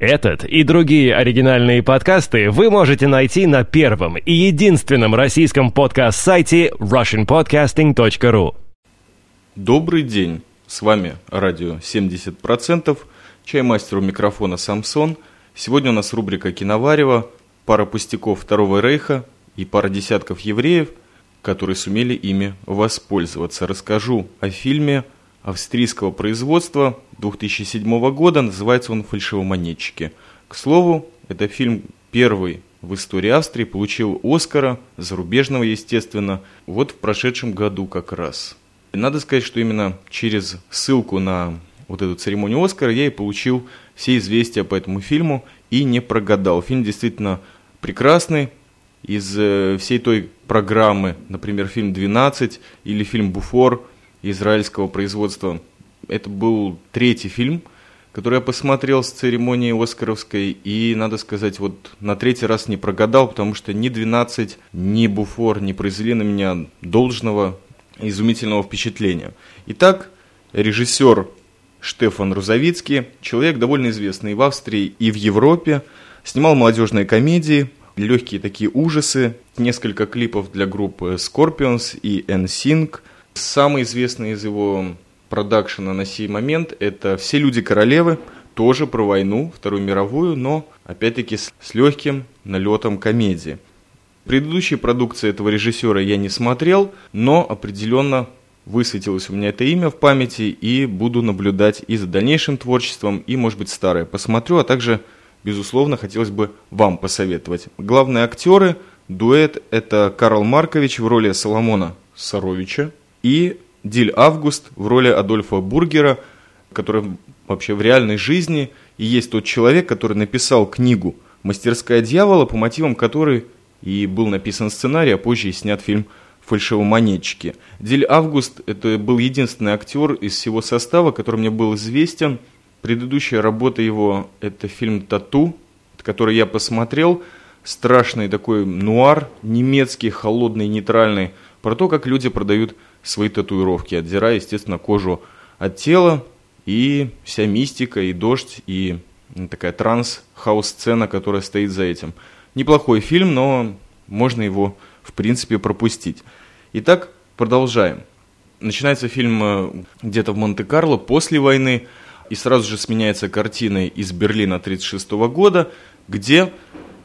Этот и другие оригинальные подкасты вы можете найти на первом и единственном российском подкаст-сайте russianpodcasting.ru Добрый день! С вами радио 70%, чаймастер у микрофона Самсон. Сегодня у нас рубрика «Киноварево», пара пустяков Второго Рейха и пара десятков евреев, которые сумели ими воспользоваться. Расскажу о фильме австрийского производства 2007 года. Называется он «Фальшивомонетчики». К слову, это фильм первый в истории Австрии, получил Оскара, зарубежного, естественно, вот в прошедшем году как раз. И надо сказать, что именно через ссылку на вот эту церемонию Оскара я и получил все известия по этому фильму и не прогадал. Фильм действительно прекрасный. Из э, всей той программы, например, фильм «12» или фильм «Буфор», израильского производства. Это был третий фильм, который я посмотрел с церемонии Оскаровской, и, надо сказать, вот на третий раз не прогадал, потому что ни «12», ни «Буфор» не произвели на меня должного изумительного впечатления. Итак, режиссер Штефан Рузовицкий, человек довольно известный в Австрии, и в Европе, снимал молодежные комедии, легкие такие ужасы, несколько клипов для группы Scorpions и NSYNC – Самый известный из его продакшена на сей момент – это «Все люди королевы», тоже про войну, Вторую мировую, но опять-таки с, с легким налетом комедии. Предыдущие продукции этого режиссера я не смотрел, но определенно высветилось у меня это имя в памяти и буду наблюдать и за дальнейшим творчеством, и, может быть, старое посмотрю, а также, безусловно, хотелось бы вам посоветовать. Главные актеры, дуэт – это Карл Маркович в роли Соломона Саровича, и Диль Август в роли Адольфа Бургера, который вообще в реальной жизни и есть тот человек, который написал книгу «Мастерская дьявола», по мотивам которой и был написан сценарий, а позже и снят фильм «Фальшивомонетчики». Диль Август – это был единственный актер из всего состава, который мне был известен. Предыдущая работа его – это фильм «Тату», который я посмотрел. Страшный такой нуар, немецкий, холодный, нейтральный, про то, как люди продают свои татуировки, отдирая, естественно, кожу от тела, и вся мистика, и дождь, и такая транс-хаус-сцена, которая стоит за этим. Неплохой фильм, но можно его, в принципе, пропустить. Итак, продолжаем. Начинается фильм э, где-то в Монте-Карло после войны, и сразу же сменяется картиной из Берлина 1936 года, где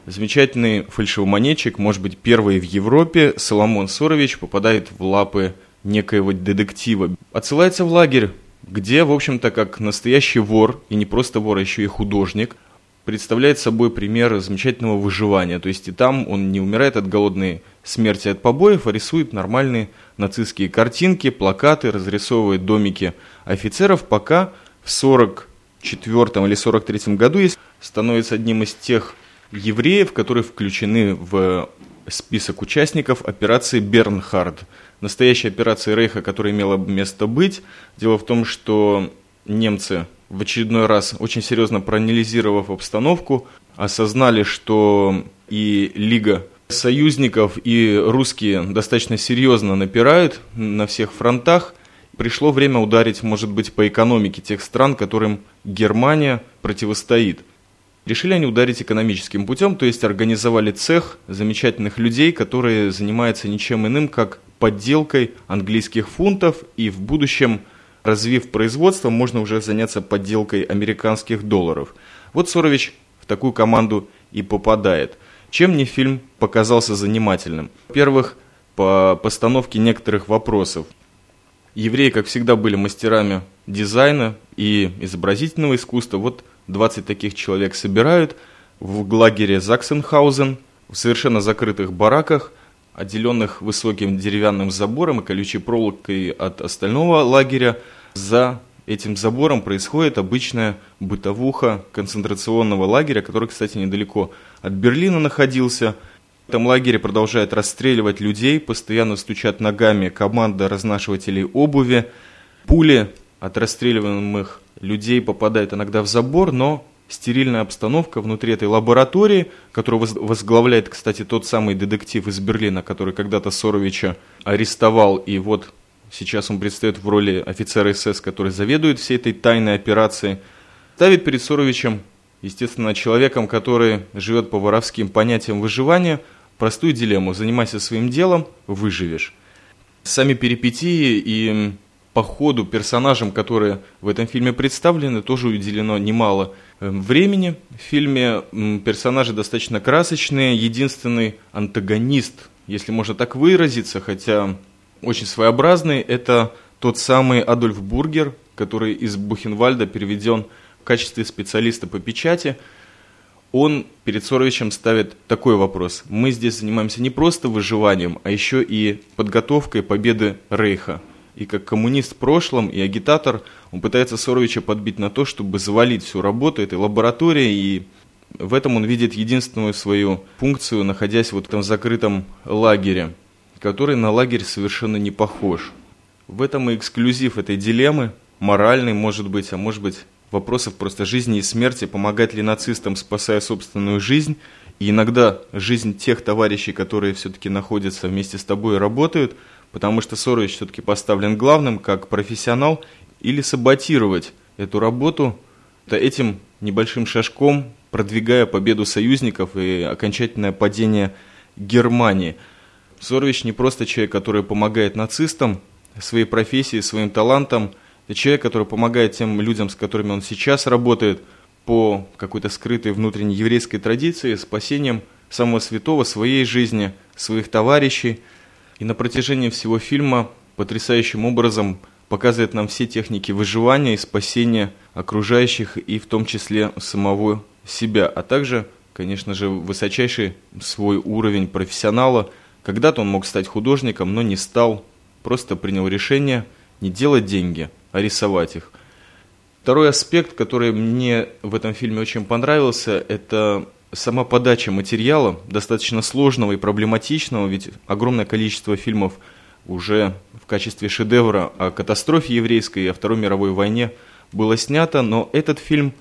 замечательный фальшивомонетчик, может быть, первый в Европе, Соломон Сорович, попадает в лапы некоего детектива, отсылается в лагерь, где, в общем-то, как настоящий вор, и не просто вор, а еще и художник, представляет собой пример замечательного выживания. То есть и там он не умирает от голодной смерти от побоев, а рисует нормальные нацистские картинки, плакаты, разрисовывает домики офицеров, пока в 44 или 43 году становится одним из тех евреев, которые включены в список участников операции «Бернхард», настоящей операции Рейха, которая имела место быть. Дело в том, что немцы в очередной раз, очень серьезно проанализировав обстановку, осознали, что и Лига союзников, и русские достаточно серьезно напирают на всех фронтах. Пришло время ударить, может быть, по экономике тех стран, которым Германия противостоит. Решили они ударить экономическим путем, то есть организовали цех замечательных людей, которые занимаются ничем иным, как подделкой английских фунтов, и в будущем, развив производство, можно уже заняться подделкой американских долларов. Вот Сорович в такую команду и попадает. Чем мне фильм показался занимательным? Во-первых, по постановке некоторых вопросов. Евреи, как всегда, были мастерами дизайна и изобразительного искусства. Вот 20 таких человек собирают в лагере Заксенхаузен, в совершенно закрытых бараках – отделенных высоким деревянным забором и колючей проволокой от остального лагеря. За этим забором происходит обычная бытовуха концентрационного лагеря, который, кстати, недалеко от Берлина находился. В этом лагере продолжают расстреливать людей, постоянно стучат ногами команда разнашивателей обуви. Пули от расстреливаемых людей попадают иногда в забор, но стерильная обстановка внутри этой лаборатории, которую возглавляет, кстати, тот самый детектив из Берлина, который когда-то Соровича арестовал, и вот сейчас он предстает в роли офицера СС, который заведует всей этой тайной операцией, ставит перед Соровичем естественно, человеком, который живет по воровским понятиям выживания, простую дилемму «занимайся своим делом, выживешь». Сами перипетии и по ходу персонажам, которые в этом фильме представлены, тоже уделено немало э, времени. В фильме персонажи достаточно красочные. Единственный антагонист, если можно так выразиться, хотя очень своеобразный, это тот самый Адольф Бургер, который из Бухенвальда переведен в качестве специалиста по печати. Он перед Соровичем ставит такой вопрос. Мы здесь занимаемся не просто выживанием, а еще и подготовкой победы Рейха – и как коммунист в прошлом, и агитатор, он пытается Соровича подбить на то, чтобы завалить всю работу этой лаборатории, и в этом он видит единственную свою функцию, находясь вот в этом закрытом лагере, который на лагерь совершенно не похож. В этом и эксклюзив этой дилеммы, моральный, может быть, а может быть, вопросов просто жизни и смерти, помогать ли нацистам, спасая собственную жизнь, и иногда жизнь тех товарищей, которые все-таки находятся вместе с тобой и работают – потому что Сорович все-таки поставлен главным как профессионал, или саботировать эту работу этим небольшим шажком, продвигая победу союзников и окончательное падение Германии. Сорович не просто человек, который помогает нацистам своей профессии, своим талантом, это человек, который помогает тем людям, с которыми он сейчас работает, по какой-то скрытой внутренней еврейской традиции, спасением самого святого своей жизни, своих товарищей – и на протяжении всего фильма потрясающим образом показывает нам все техники выживания и спасения окружающих и в том числе самого себя, а также, конечно же, высочайший свой уровень профессионала. Когда-то он мог стать художником, но не стал, просто принял решение не делать деньги, а рисовать их. Второй аспект, который мне в этом фильме очень понравился, это сама подача материала достаточно сложного и проблематичного, ведь огромное количество фильмов уже в качестве шедевра о катастрофе еврейской и о Второй мировой войне было снято, но этот фильм,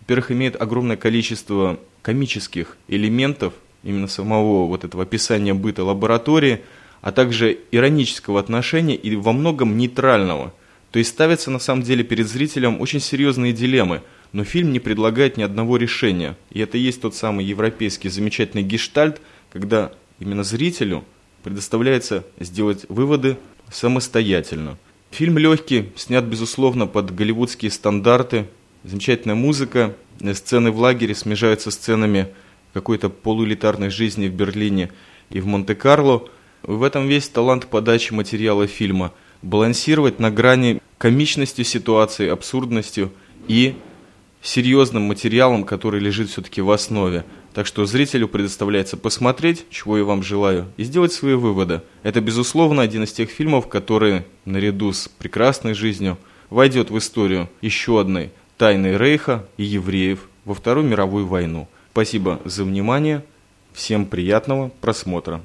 во-первых, имеет огромное количество комических элементов, именно самого вот этого описания быта лаборатории, а также иронического отношения и во многом нейтрального. То есть ставятся на самом деле перед зрителем очень серьезные дилеммы – но фильм не предлагает ни одного решения. И это и есть тот самый европейский замечательный гештальт, когда именно зрителю предоставляется сделать выводы самостоятельно. Фильм легкий, снят, безусловно, под голливудские стандарты. Замечательная музыка, сцены в лагере смежаются сценами какой-то полуэлитарной жизни в Берлине и в Монте-Карло. В этом весь талант подачи материала фильма. Балансировать на грани комичности ситуации, абсурдностью и серьезным материалом, который лежит все-таки в основе. Так что зрителю предоставляется посмотреть, чего я вам желаю, и сделать свои выводы. Это, безусловно, один из тех фильмов, который, наряду с прекрасной жизнью, войдет в историю еще одной тайны Рейха и евреев во Вторую мировую войну. Спасибо за внимание. Всем приятного просмотра.